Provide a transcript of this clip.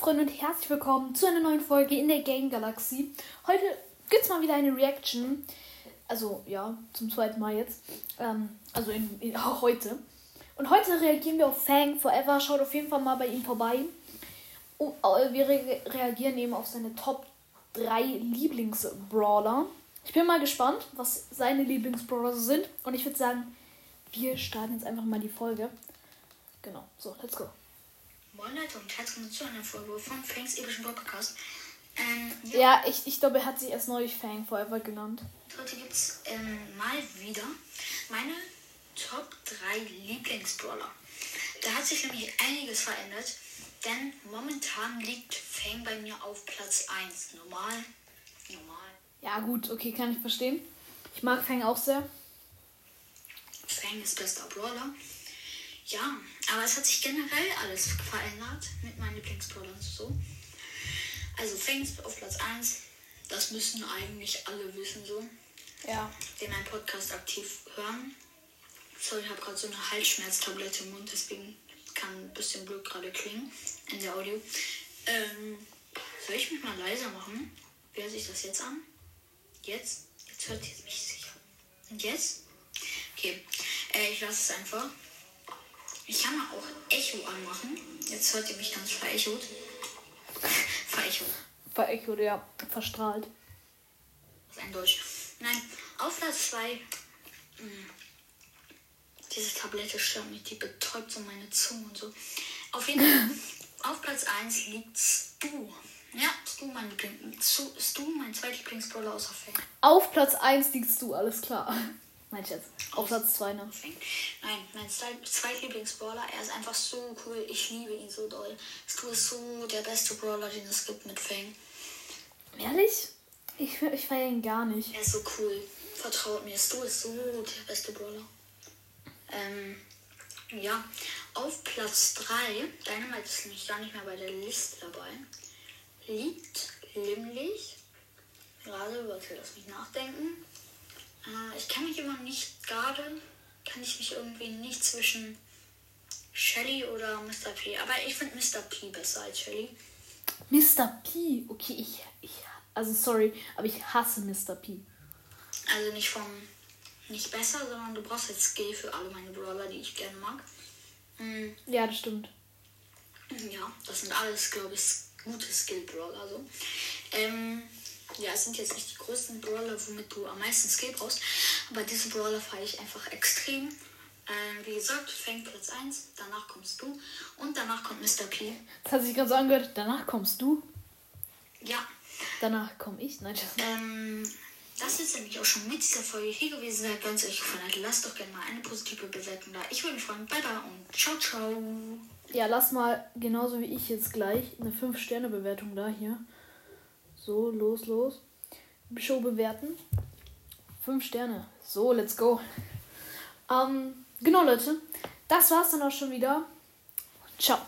Freunde und herzlich willkommen zu einer neuen Folge in der Game Galaxie. Heute gibt es mal wieder eine Reaction. Also ja, zum zweiten Mal jetzt. Ähm, also in, in, auch heute. Und heute reagieren wir auf Fang Forever. Schaut auf jeden Fall mal bei ihm vorbei. Und, äh, wir re reagieren eben auf seine Top 3 Lieblingsbrawler. Ich bin mal gespannt, was seine Lieblingsbrawler sind. Und ich würde sagen, wir starten jetzt einfach mal die Folge. Genau, so, let's go. Moin Leute und herzlich willkommen zu einer Folge von Franks epischen Podcast. Ähm, ja, Ja, ich, ich glaube, er hat sich erst neulich Fang Forever genannt. heute gibt es ähm, mal wieder meine Top 3 Lieblingsbrawler. Da hat sich nämlich einiges verändert, denn momentan liegt Fang bei mir auf Platz 1. Normal, normal. Ja, gut, okay, kann ich verstehen. Ich mag Fang auch sehr. Fang ist bester Brawler. Ja, aber es hat sich generell alles verändert mit meinen Lieblingsbrawlern und so. Also Fang ist auf Platz 1. Das müssen eigentlich alle wissen so. Ja. die meinen Podcast aktiv hören. Sorry, ich habe gerade so eine Halsschmerztablette im Mund, deswegen kann ein bisschen blöd gerade klingen in der Audio. Ähm, soll ich mich mal leiser machen? Wie hört sich das jetzt an? Jetzt? Jetzt hört ihr mich sicher. Und jetzt? Okay, äh, ich lasse es einfach. Ich kann mal auch Echo anmachen. Jetzt hört ihr mich ganz verechot. verechot. Verechot, ja, verstrahlt. Das ist ein Deutsch. Nein, auf Platz 2. Diese Tablette stört mich, die betäubt so meine Zunge und so. Auf jeden Fall, auf Platz 1 liegt Stu. Ja, Stu, mein. Stu, Stu mein zweitlieblingsbrawler außer Fang. Auf Platz 1 liegst du, alles klar. Mein Schatz. Auf Platz 2, ne? Fang. Nein, mein zweit- zweitlieblingsbrawler, er ist einfach so cool. Ich liebe ihn so doll. Stu ist so der beste Brawler, den es gibt mit Fang. Ehrlich? Ich, ich feiere ihn gar nicht. Er ist so cool. Vertraut mir, Stu ist so der beste Brawler. Ähm, ja, auf Platz 3, Dynamite ist nämlich gar nicht mehr bei der Liste dabei, liegt nämlich, gerade, warte, lass mich nachdenken, äh, ich kann mich immer nicht, gerade kann ich mich irgendwie nicht zwischen Shelly oder Mr. P, aber ich finde Mr. P besser als Shelly. Mr. P. Okay, ich, ich. Also, sorry, aber ich hasse Mr. P. Also nicht vom, nicht besser, sondern du brauchst jetzt Skill für alle meine Brawler, die ich gerne mag. Mm, Ja, das stimmt. Ja, das sind alles, glaube ich, gute Skill-Brawler. So. Ähm, ja, es sind jetzt nicht die größten Brawler, womit du am meisten Skill brauchst, aber diese Brawler feiere ich einfach extrem. Ähm, wie gesagt, fängt Platz 1, danach kommst du und danach kommt Mr. P. Das hat sich gerade so angehört. Danach kommst du. Ja, Danach komme ich. Nein, Schatz. ähm, das ist nämlich auch schon mit dieser Folge hier gewesen. Seid ganz euch gefallen hat, lasst doch gerne mal eine positive Bewertung da. Ich würde mich freuen. Bye bye und ciao, ciao. Ja, lass mal genauso wie ich jetzt gleich eine 5-Sterne-Bewertung da hier. So, los, los. Show bewerten. 5 Sterne. So, let's go. Ähm, genau, Leute. Das war's dann auch schon wieder. Ciao.